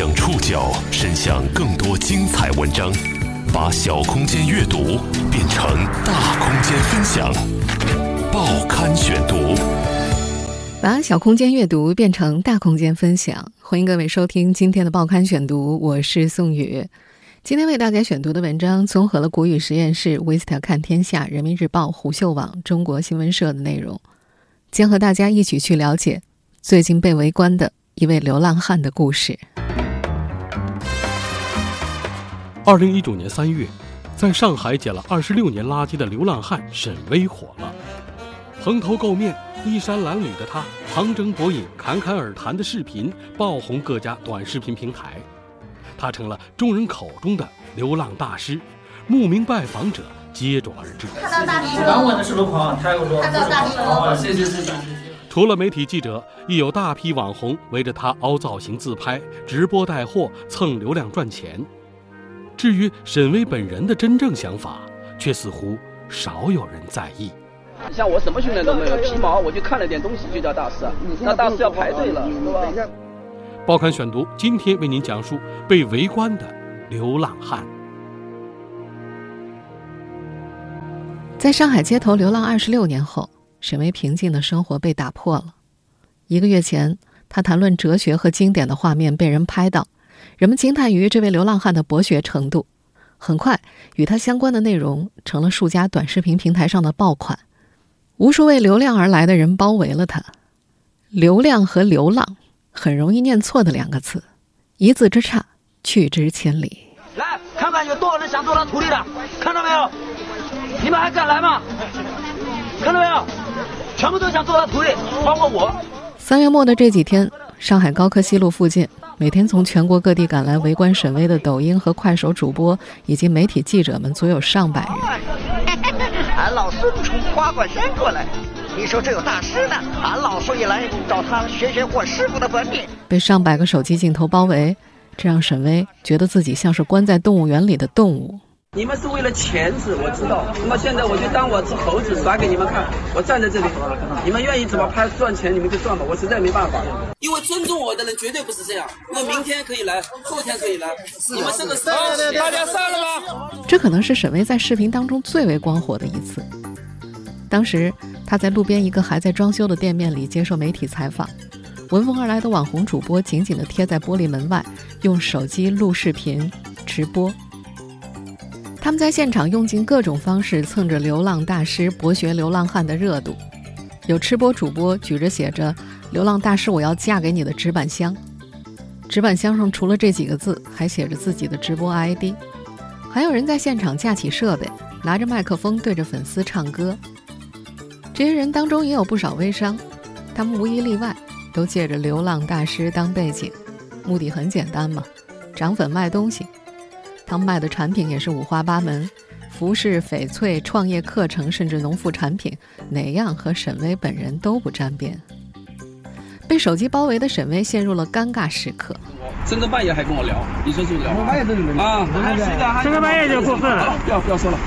将触角伸向更多精彩文章，把小空间阅读变成大空间分享。报刊选读，把小空间阅读变成大空间分享。欢迎各位收听今天的报刊选读，我是宋宇。今天为大家选读的文章综合了国语实验室、Vista 看天下、人民日报、虎嗅网、中国新闻社的内容，将和大家一起去了解最近被围观的一位流浪汉的故事。二零一九年三月，在上海捡了二十六年垃圾的流浪汉沈巍火了，蓬头垢面、衣衫褴褛的他，旁征博引、侃侃而谈的视频爆红各家短视频平台。他成了众人口中的流浪大师，慕名拜访者接踵而至。看到大师。了！刚问的是路况，他又说看到大师了。谢谢。谢谢。除了媒体记者，亦有大批网红围着他凹造型自拍、直播带货、蹭流量赚钱。至于沈巍本人的真正想法，却似乎少有人在意。你像我什么训练都没有，皮毛我就看了点东西就叫大师，那大师要排队了，是吧？报刊选读，今天为您讲述被围观的流浪汉。在上海街头流浪二十六年后，沈巍平静的生活被打破了。一个月前，他谈论哲学和经典的画面被人拍到，人们惊叹于这位流浪汉的博学程度。很快，与他相关的内容成了数家短视频平台上的爆款，无数为流量而来的人包围了他。流量和流浪。很容易念错的两个词，一字之差，去之千里。来看看有多少人想做他徒弟的，看到没有？你们还敢来吗？看到没有？全部都想做他徒弟，包括我。三月末的这几天，上海高科西路附近，每天从全国各地赶来围观沈巍的抖音和快手主播以及媒体记者们，足有上百人。俺老孙从花果山过来。你说这有大师呢，俺老孙也来找他学学我师傅的本领。被上百个手机镜头包围，这让沈巍觉得自己像是关在动物园里的动物。你们是为了钱子，我知道。那么现在我就当我是猴子耍给你们看。我站在这里，你们愿意怎么拍赚钱，你们就赚吧。我实在没办法。因为尊重我的人绝对不是这样。那明天可以来，后天可以来。你们是个三大家散了吧。这可能是沈巍在视频当中最为光火的一次。当时他在路边一个还在装修的店面里接受媒体采访，闻风而来的网红主播紧紧地贴在玻璃门外，用手机录视频直播。他们在现场用尽各种方式蹭着流浪大师、博学流浪汉的热度。有吃播主播举着写着“流浪大师，我要嫁给你”的纸板箱，纸板箱上除了这几个字，还写着自己的直播 ID。还有人在现场架起设备，拿着麦克风对着粉丝唱歌。这些人当中也有不少微商，他们无一例外都借着流浪大师当背景，目的很简单嘛，涨粉卖东西。他们卖的产品也是五花八门，服饰、翡翠、创业课程，甚至农副产品，哪样和沈巍本人都不沾边。被手机包围的沈巍陷入了尴尬时刻。深更半夜还跟我聊，你说是不是？半夜都有人啊，深更半夜就过分了，不要不要说了。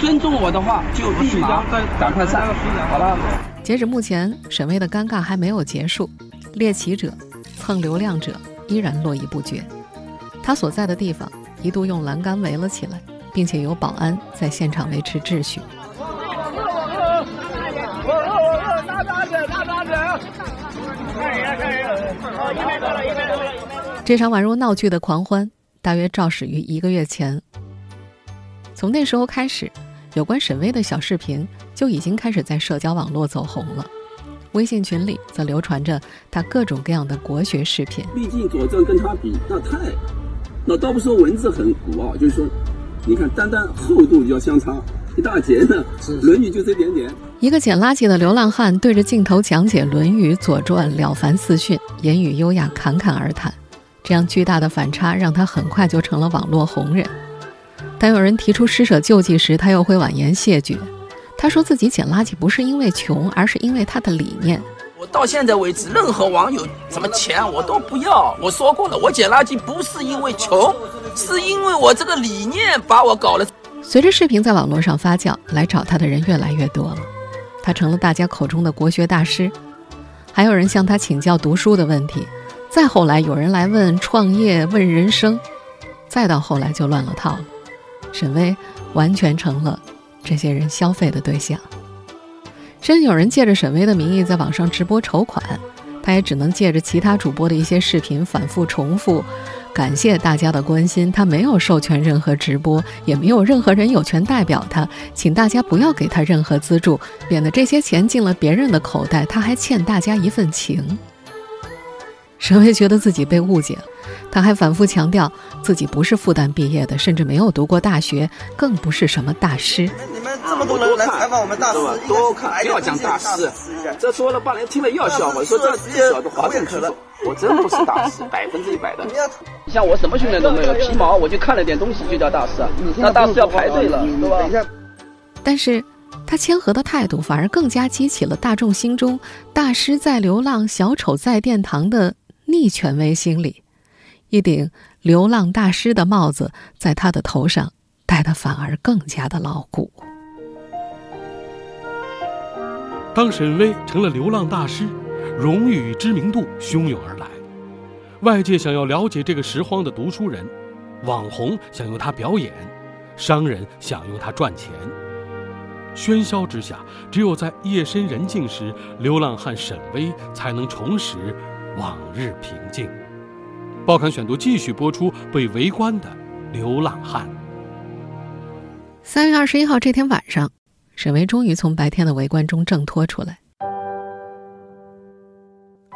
尊重我的话，就立马赶快删。好了。截止目前，沈巍的尴尬还没有结束，猎奇者、蹭流量者依然络绎不绝。他所在的地方一度用栏杆围了起来，并且有保安在现场维持秩序。这场宛如闹剧的狂欢，大约肇始于一个月前。从那时候开始，有关沈巍的小视频就已经开始在社交网络走红了。微信群里则流传着他各种各样的国学视频。毕竟左传跟他比，那太……那倒不说文字很古奥，就是说，你看单单厚度就要相差一大截呢。《论语》就这点点。一个捡垃圾的流浪汉对着镜头讲解《论语》《左传》，了凡四训，言语优雅，侃侃而谈。这样巨大的反差，让他很快就成了网络红人。当有人提出施舍救济时，他又会婉言谢绝。他说自己捡垃圾不是因为穷，而是因为他的理念。到现在为止，任何网友什么钱我都不要。我说过了，我捡垃圾不是因为穷，是因为我这个理念把我搞了。随着视频在网络上发酵，来找他的人越来越多了，他成了大家口中的国学大师。还有人向他请教读书的问题。再后来有人来问创业、问人生，再到后来就乱了套了。沈巍完全成了这些人消费的对象，甚至有人借着沈巍的名义在网上直播筹款，他也只能借着其他主播的一些视频反复重复，感谢大家的关心。他没有授权任何直播，也没有任何人有权代表他，请大家不要给他任何资助，免得这些钱进了别人的口袋，他还欠大家一份情。沈巍觉得自己被误解。他还反复强调自己不是复旦毕业的，甚至没有读过大学，更不是什么大师。这么多人来采访我们大师，多看不要讲大师，这说了半天听了又要笑话，说这这小子华正可能，我真不是大师，百分之一百的。像我什么训练都没有，皮毛我就看了点东西就叫大师，那大师要排队了，对吧？但是，他谦和的态度反而更加激起了大众心中“大师在流浪，小丑在殿堂”的逆权威心理。一顶流浪大师的帽子在他的头上戴得反而更加的牢固。当沈巍成了流浪大师，荣誉与知名度汹涌而来，外界想要了解这个拾荒的读书人，网红想用他表演，商人想用他赚钱。喧嚣之下，只有在夜深人静时，流浪汉沈巍才能重拾往日平静。报刊选读继续播出被围观的流浪汉。三月二十一号这天晚上，沈巍终于从白天的围观中挣脱出来。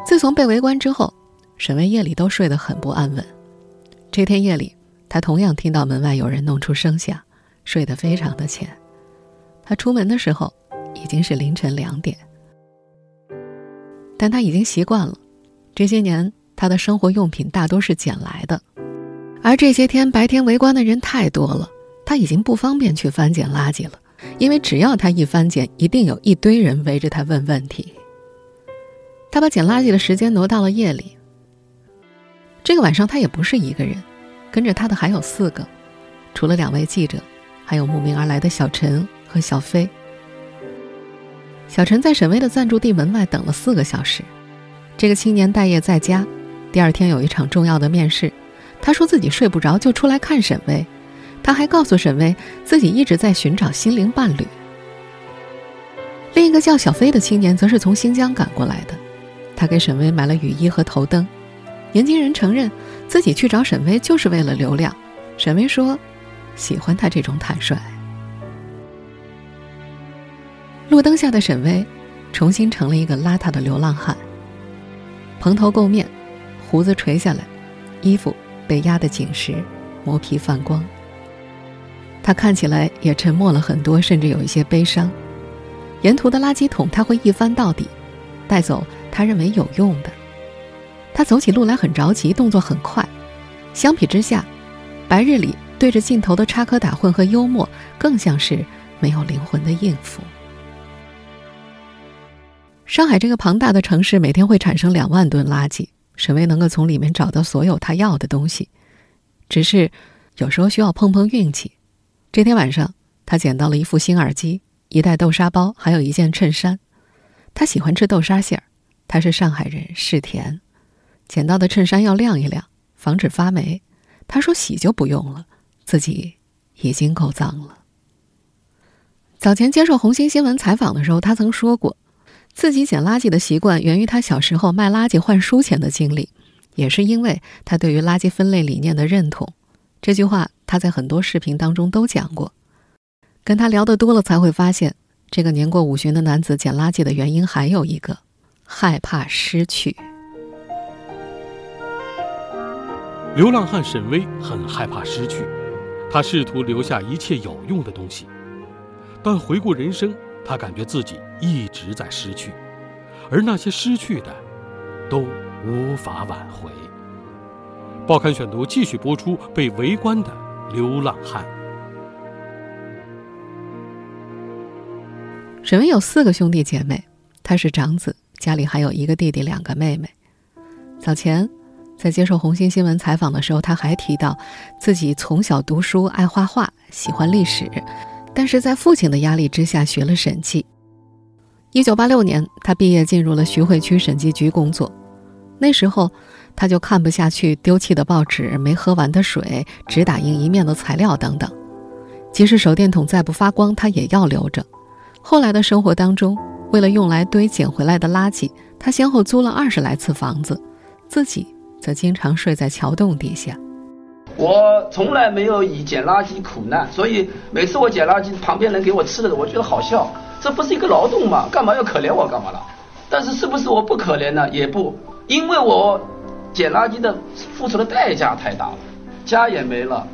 自从被围观之后，沈巍夜里都睡得很不安稳。这天夜里，他同样听到门外有人弄出声响，睡得非常的浅。他出门的时候已经是凌晨两点，但他已经习惯了这些年。他的生活用品大多是捡来的，而这些天白天围观的人太多了，他已经不方便去翻捡垃圾了，因为只要他一翻捡，一定有一堆人围着他问问题。他把捡垃圾的时间挪到了夜里。这个晚上他也不是一个人，跟着他的还有四个，除了两位记者，还有慕名而来的小陈和小飞。小陈在沈巍的暂住地门外等了四个小时，这个青年待业在家。第二天有一场重要的面试，他说自己睡不着，就出来看沈巍。他还告诉沈巍，自己一直在寻找心灵伴侣。另一个叫小飞的青年则是从新疆赶过来的，他给沈巍买了雨衣和头灯。年轻人承认自己去找沈巍就是为了流量。沈巍说，喜欢他这种坦率。路灯下的沈巍，重新成了一个邋遢的流浪汉，蓬头垢面。胡子垂下来，衣服被压得紧实，磨皮泛光。他看起来也沉默了很多，甚至有一些悲伤。沿途的垃圾桶他会一翻到底，带走他认为有用的。他走起路来很着急，动作很快。相比之下，白日里对着镜头的插科打诨和幽默，更像是没有灵魂的应付。上海这个庞大的城市，每天会产生两万吨垃圾。沈巍能够从里面找到所有他要的东西，只是有时候需要碰碰运气。这天晚上，他捡到了一副新耳机、一袋豆沙包，还有一件衬衫。他喜欢吃豆沙馅儿，他是上海人，嗜甜。捡到的衬衫要晾一晾，防止发霉。他说洗就不用了，自己已经够脏了。早前接受红星新闻采访的时候，他曾说过。自己捡垃圾的习惯源于他小时候卖垃圾换书钱的经历，也是因为他对于垃圾分类理念的认同。这句话他在很多视频当中都讲过。跟他聊得多了，才会发现，这个年过五旬的男子捡垃圾的原因还有一个：害怕失去。流浪汉沈巍很害怕失去，他试图留下一切有用的东西，但回顾人生。他感觉自己一直在失去，而那些失去的，都无法挽回。报刊选读继续播出被围观的流浪汉。沈巍有四个兄弟姐妹，他是长子，家里还有一个弟弟，两个妹妹。早前在接受红星新闻采访的时候，他还提到自己从小读书爱画画，喜欢历史。但是在父亲的压力之下，学了审计。一九八六年，他毕业进入了徐汇区审计局工作。那时候，他就看不下去丢弃的报纸、没喝完的水、只打印一面的材料等等。即使手电筒再不发光，他也要留着。后来的生活当中，为了用来堆捡回来的垃圾，他先后租了二十来次房子，自己则经常睡在桥洞底下。我从来没有以捡垃圾苦难，所以每次我捡垃圾，旁边人给我吃的，我觉得好笑。这不是一个劳动吗？干嘛要可怜我干嘛了？但是是不是我不可怜呢？也不，因为我捡垃圾的付出的代价太大了，家也没了，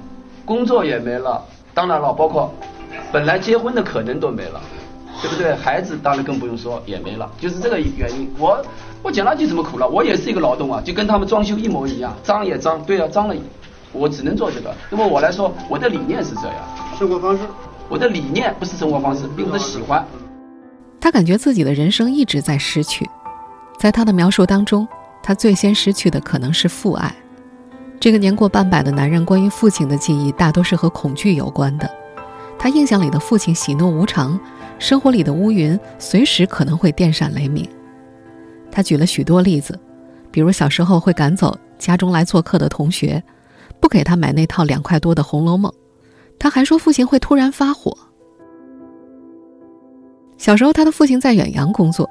工作也没了，当然了，包括本来结婚的可能都没了，对不对？孩子当然更不用说，也没了，就是这个原因。我我捡垃圾怎么苦了？我也是一个劳动啊，就跟他们装修一模一样，脏也脏，对啊，脏了。我只能做这个。那么我来说，我的理念是这样，生活方式。我的理念不是生活方式，并不是喜欢。他感觉自己的人生一直在失去，在他的描述当中，他最先失去的可能是父爱。这个年过半百的男人，关于父亲的记忆大多是和恐惧有关的。他印象里的父亲喜怒无常，生活里的乌云随时可能会电闪雷鸣。他举了许多例子，比如小时候会赶走家中来做客的同学。不给他买那套两块多的《红楼梦》，他还说父亲会突然发火。小时候，他的父亲在远洋工作，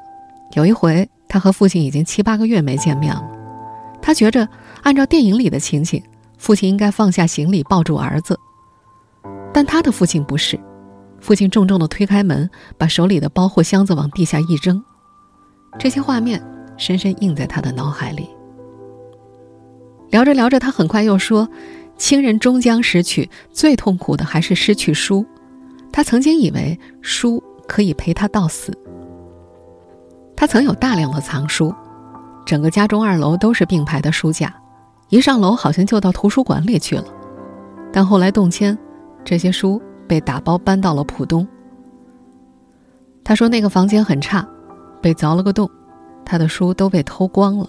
有一回他和父亲已经七八个月没见面了。他觉着，按照电影里的情景，父亲应该放下行李抱住儿子，但他的父亲不是，父亲重重的推开门，把手里的包或箱子往地下一扔。这些画面深深印在他的脑海里。聊着聊着，他很快又说：“亲人终将失去，最痛苦的还是失去书。他曾经以为书可以陪他到死。他曾有大量的藏书，整个家中二楼都是并排的书架，一上楼好像就到图书馆里去了。但后来动迁，这些书被打包搬到了浦东。他说那个房间很差，被凿了个洞，他的书都被偷光了。”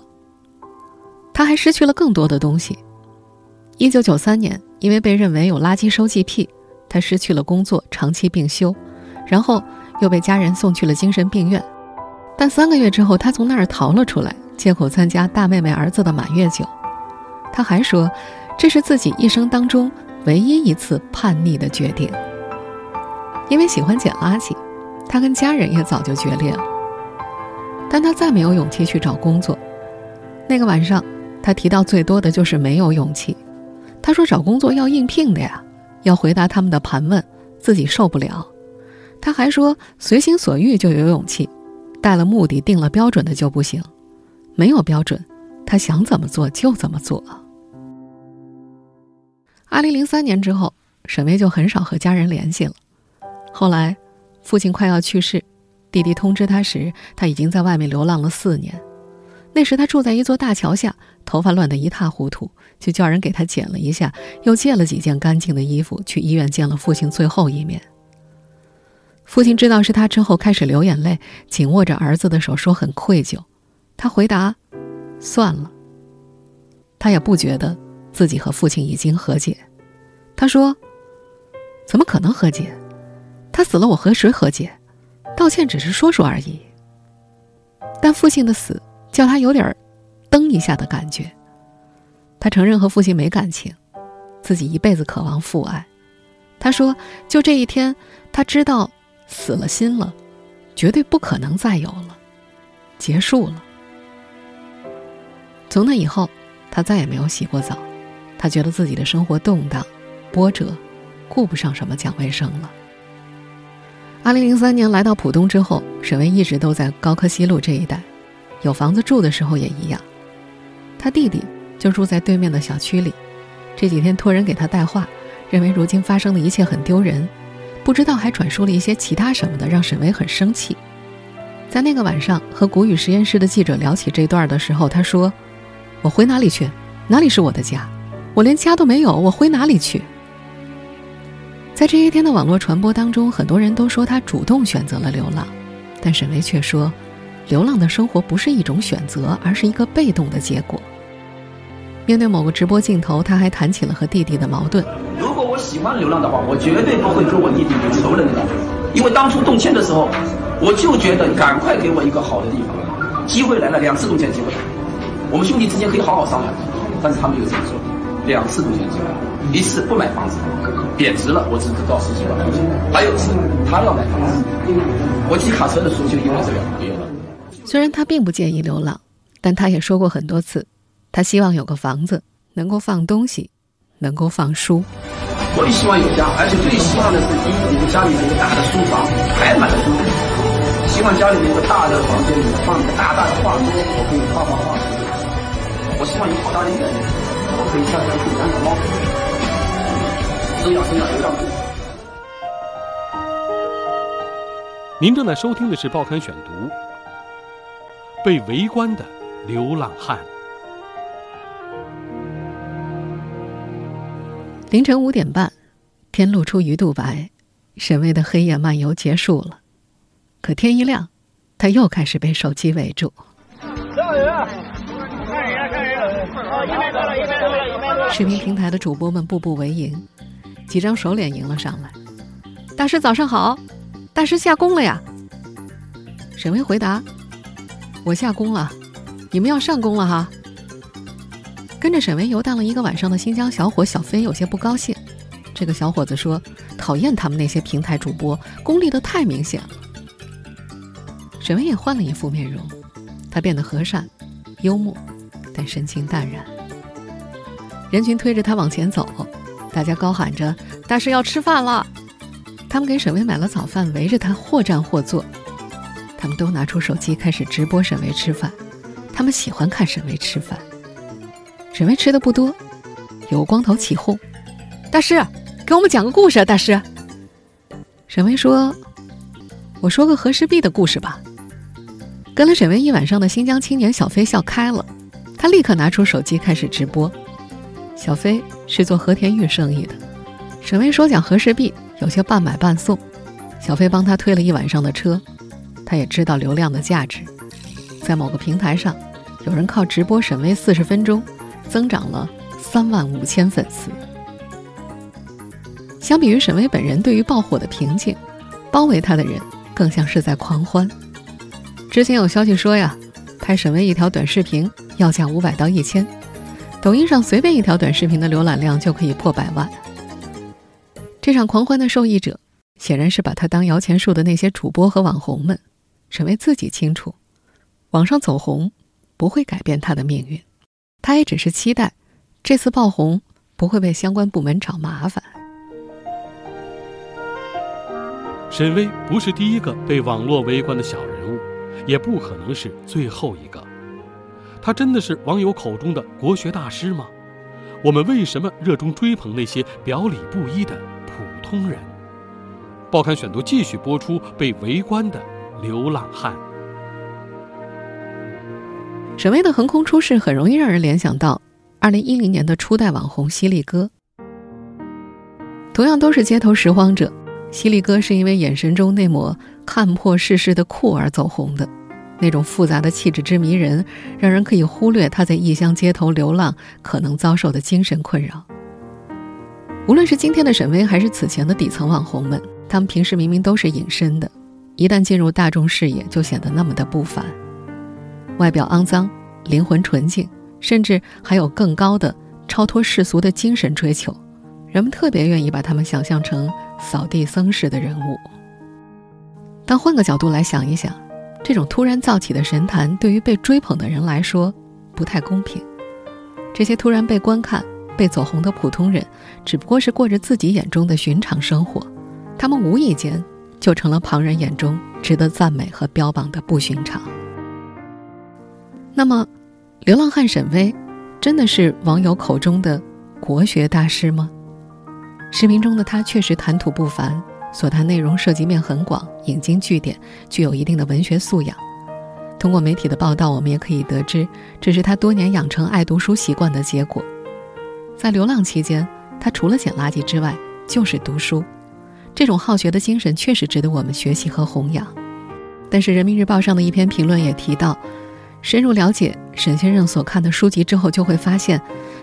他还失去了更多的东西。一九九三年，因为被认为有垃圾收集癖，他失去了工作，长期病休，然后又被家人送去了精神病院。但三个月之后，他从那儿逃了出来，借口参加大妹妹儿子的满月酒。他还说，这是自己一生当中唯一一次叛逆的决定。因为喜欢捡垃圾，他跟家人也早就决裂了。但他再没有勇气去找工作。那个晚上。他提到最多的就是没有勇气。他说找工作要应聘的呀，要回答他们的盘问，自己受不了。他还说随心所欲就有勇气，带了目的、定了标准的就不行。没有标准，他想怎么做就怎么做。二零零三年之后，沈巍就很少和家人联系了。后来，父亲快要去世，弟弟通知他时，他已经在外面流浪了四年。那时他住在一座大桥下。头发乱得一塌糊涂，就叫人给他剪了一下，又借了几件干净的衣服，去医院见了父亲最后一面。父亲知道是他之后，开始流眼泪，紧握着儿子的手，说很愧疚。他回答：“算了。”他也不觉得自己和父亲已经和解。他说：“怎么可能和解？他死了，我和谁和解？道歉只是说说而已。”但父亲的死叫他有点噔一下的感觉。他承认和父亲没感情，自己一辈子渴望父爱。他说：“就这一天，他知道死了心了，绝对不可能再有了，结束了。”从那以后，他再也没有洗过澡。他觉得自己的生活动荡、波折，顾不上什么讲卫生了。二零零三年来到浦东之后，沈巍一直都在高科西路这一带，有房子住的时候也一样。他弟弟就住在对面的小区里，这几天托人给他带话，认为如今发生的一切很丢人，不知道还转述了一些其他什么的，让沈巍很生气。在那个晚上和谷雨实验室的记者聊起这段的时候，他说：“我回哪里去？哪里是我的家？我连家都没有，我回哪里去？”在这些天的网络传播当中，很多人都说他主动选择了流浪，但沈巍却说，流浪的生活不是一种选择，而是一个被动的结果。面对某个直播镜头，他还谈起了和弟弟的矛盾。喜欢流浪的话，我绝对不会跟我弟弟有仇人的感觉。因为当初动迁的时候，我就觉得赶快给我一个好的地方，机会来了，两次动迁机会，我们兄弟之间可以好好商量，但是他们有这么说，两次都选择了，一次不买房子，贬值了，我只得到十几万块钱；还有一次他要买房子，我骑卡车的时候就因为这两个月了。虽然他并不介意流浪，但他也说过很多次，他希望有个房子，能够放东西，能够放书。我也希望有家，而且最希望的是第一，个家里面有个大的书房，摆满了书。希望家里面有个大的房间里面放一个大大的画桌，我可以画画画。我希望有好大的院子，我可以下山去养养猫，生养生养流浪狗。您正在收听的是《报刊选读》。被围观的流浪汉。凌晨五点半，天露出鱼肚白，沈巍的黑夜漫游结束了。可天一亮，他又开始被手机围住。视频平台的主播们步步为营，几张熟脸迎了上来。大师早上好，大师下工了呀？沈巍回答。我下工了，你们要上工了哈。跟着沈巍游荡了一个晚上的新疆小伙小飞有些不高兴。这个小伙子说：“讨厌他们那些平台主播，功利的太明显了。”沈巍也换了一副面容，他变得和善、幽默，但神情淡然。人群推着他往前走，大家高喊着：“大师要吃饭了！”他们给沈巍买了早饭，围着他或站或坐。他们都拿出手机开始直播沈巍吃饭，他们喜欢看沈巍吃饭。沈巍吃的不多，有光头起哄：“大师，给我们讲个故事。”大师，沈巍说：“我说个和氏璧的故事吧。”跟了沈巍一晚上的新疆青年小飞笑开了，他立刻拿出手机开始直播。小飞是做和田玉生意的，沈巍说讲和氏璧有些半买半送，小飞帮他推了一晚上的车。他也知道流量的价值，在某个平台上，有人靠直播沈巍四十分钟，增长了三万五千粉丝。相比于沈巍本人对于爆火的平静，包围他的人更像是在狂欢。之前有消息说呀，拍沈巍一条短视频要价五百到一千，抖音上随便一条短视频的浏览量就可以破百万。这场狂欢的受益者，显然是把他当摇钱树的那些主播和网红们。沈巍自己清楚，网上走红不会改变他的命运，他也只是期待这次爆红不会被相关部门找麻烦。沈巍不是第一个被网络围观的小人物，也不可能是最后一个。他真的是网友口中的国学大师吗？我们为什么热衷追捧那些表里不一的普通人？报刊选读继续播出被围观的。流浪汉，沈巍的横空出世很容易让人联想到二零一零年的初代网红犀利哥。同样都是街头拾荒者，犀利哥是因为眼神中那抹看破世事的酷而走红的，那种复杂的气质之迷人，让人可以忽略他在异乡街头流浪可能遭受的精神困扰。无论是今天的沈巍，还是此前的底层网红们，他们平时明明都是隐身的。一旦进入大众视野，就显得那么的不凡。外表肮脏，灵魂纯净，甚至还有更高的超脱世俗的精神追求。人们特别愿意把他们想象成扫地僧式的人物。但换个角度来想一想，这种突然造起的神坛，对于被追捧的人来说不太公平。这些突然被观看、被走红的普通人，只不过是过着自己眼中的寻常生活，他们无意间。就成了旁人眼中值得赞美和标榜的不寻常。那么，流浪汉沈巍真的是网友口中的国学大师吗？视频中的他确实谈吐不凡，所谈内容涉及面很广，引经据典，具有一定的文学素养。通过媒体的报道，我们也可以得知，这是他多年养成爱读书习惯的结果。在流浪期间，他除了捡垃圾之外，就是读书。这种好学的精神确实值得我们学习和弘扬，但是人民日报上的一篇评论也提到，深入了解沈先生所看的书籍之后，就会发现，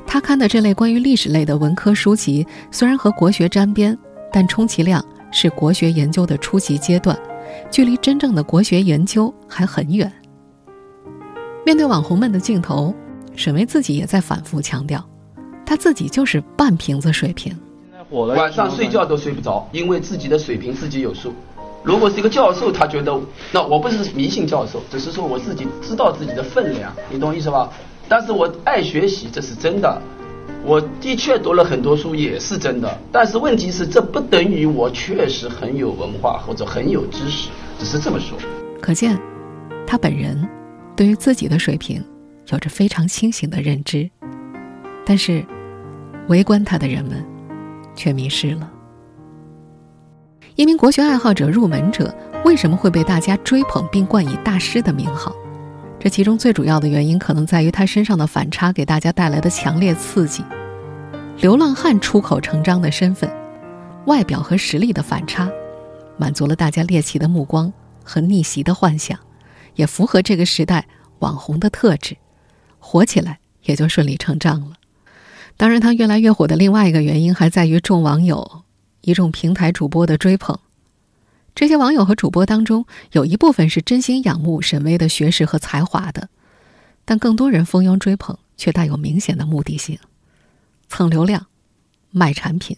他看的这类关于历史类的文科书籍，虽然和国学沾边，但充其量是国学研究的初级阶段，距离真正的国学研究还很远。面对网红们的镜头，沈巍自己也在反复强调，他自己就是半瓶子水平。晚上睡觉都睡不着，因为自己的水平自己有数。如果是一个教授，他觉得那我不是迷信教授，只是说我自己知道自己的分量，你懂我意思吧？但是我爱学习，这是真的。我的确读了很多书，也是真的。但是问题是，这不等于我确实很有文化或者很有知识，只是这么说。可见，他本人对于自己的水平有着非常清醒的认知。但是，围观他的人们却迷失了。一名国学爱好者入门者为什么会被大家追捧并冠以大师的名号？这其中最主要的原因可能在于他身上的反差给大家带来的强烈刺激。流浪汉出口成章的身份，外表和实力的反差，满足了大家猎奇的目光和逆袭的幻想，也符合这个时代网红的特质，火起来也就顺理成章了。当然，他越来越火的另外一个原因还在于众网友、一众平台主播的追捧。这些网友和主播当中，有一部分是真心仰慕沈巍的学识和才华的，但更多人蜂拥追捧，却带有明显的目的性，蹭流量、卖产品、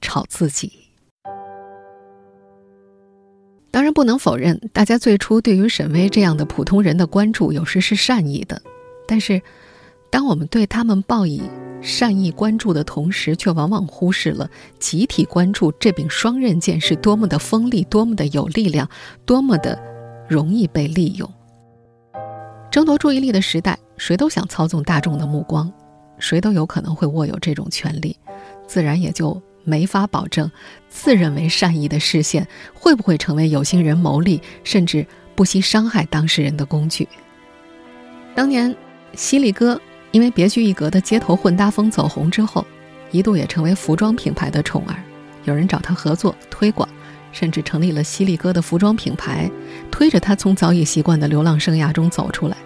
炒自己。当然，不能否认，大家最初对于沈巍这样的普通人的关注，有时是善意的，但是，当我们对他们报以……善意关注的同时，却往往忽视了集体关注这柄双刃剑是多么的锋利，多么的有力量，多么的容易被利用。争夺注意力的时代，谁都想操纵大众的目光，谁都有可能会握有这种权利，自然也就没法保证自认为善意的视线会不会成为有心人谋利，甚至不惜伤害当事人的工具。当年，犀利哥。因为别具一格的街头混搭风走红之后，一度也成为服装品牌的宠儿。有人找他合作推广，甚至成立了犀利哥的服装品牌，推着他从早已习惯的流浪生涯中走出来，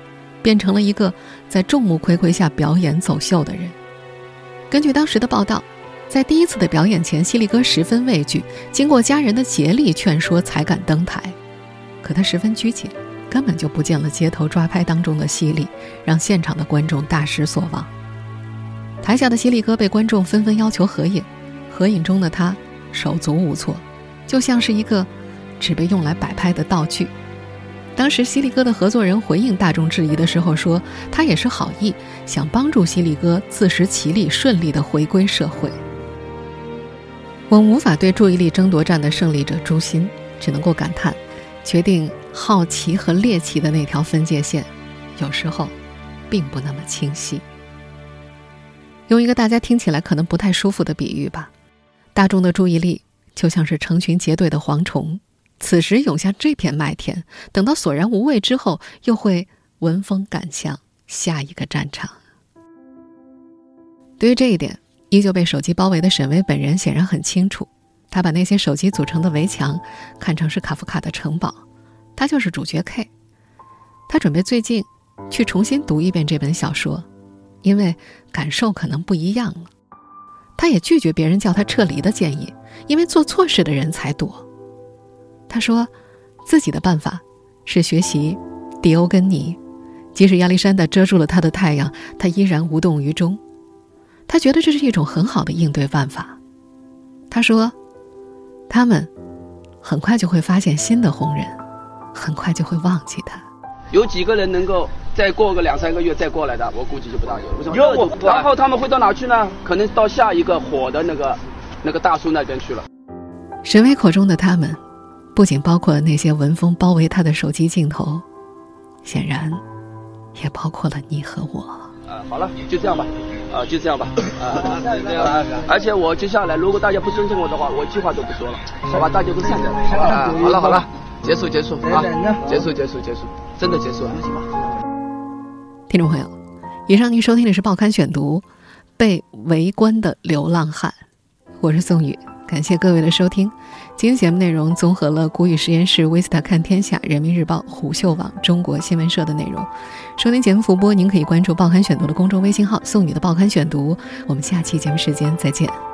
变成了一个在众目睽睽下表演走秀的人。根据当时的报道，在第一次的表演前，犀利哥十分畏惧，经过家人的竭力劝说才敢登台。可他十分拘谨。根本就不见了街头抓拍当中的犀利，让现场的观众大失所望。台下的犀利哥被观众纷纷要求合影，合影中的他手足无措，就像是一个只被用来摆拍的道具。当时犀利哥的合作人回应大众质疑的时候说：“他也是好意，想帮助犀利哥自食其力，顺利的回归社会。”我无法对注意力争夺战的胜利者诛心，只能够感叹。决定好奇和猎奇的那条分界线，有时候并不那么清晰。用一个大家听起来可能不太舒服的比喻吧，大众的注意力就像是成群结队的蝗虫，此时涌向这片麦田，等到索然无味之后，又会闻风赶向下一个战场。对于这一点，依旧被手机包围的沈巍本人显然很清楚。他把那些手机组成的围墙看成是卡夫卡的城堡，他就是主角 K。他准备最近去重新读一遍这本小说，因为感受可能不一样了。他也拒绝别人叫他撤离的建议，因为做错事的人才躲。他说，自己的办法是学习迪欧根尼，即使亚历山大遮住了他的太阳，他依然无动于衷。他觉得这是一种很好的应对办法。他说。他们很快就会发现新的红人，很快就会忘记他。有几个人能够再过个两三个月再过来的？我估计就不大有。有，然后他们会到哪去呢？可能到下一个火的那个那个大叔那边去了。沈巍口中的他们，不仅包括了那些闻风包围他的手机镜头，显然也包括了你和我。呃，好了，就这样吧。啊，就这样吧，啊，这样。而且我接下来，如果大家不尊重我的话，我一句话都不说了，好吧？大家都散掉。了，好了好了，结束结束啊，结束结束结束，真的结束了，行吧？听众朋友，以上您收听的是《报刊选读》，被围观的流浪汉，我是宋宇。感谢各位的收听，今天节目内容综合了谷雨实验室、威斯塔看天下、人民日报、虎嗅网、中国新闻社的内容。收听节目复播，您可以关注“报刊选读”的公众微信号“送你的报刊选读”。我们下期节目时间再见。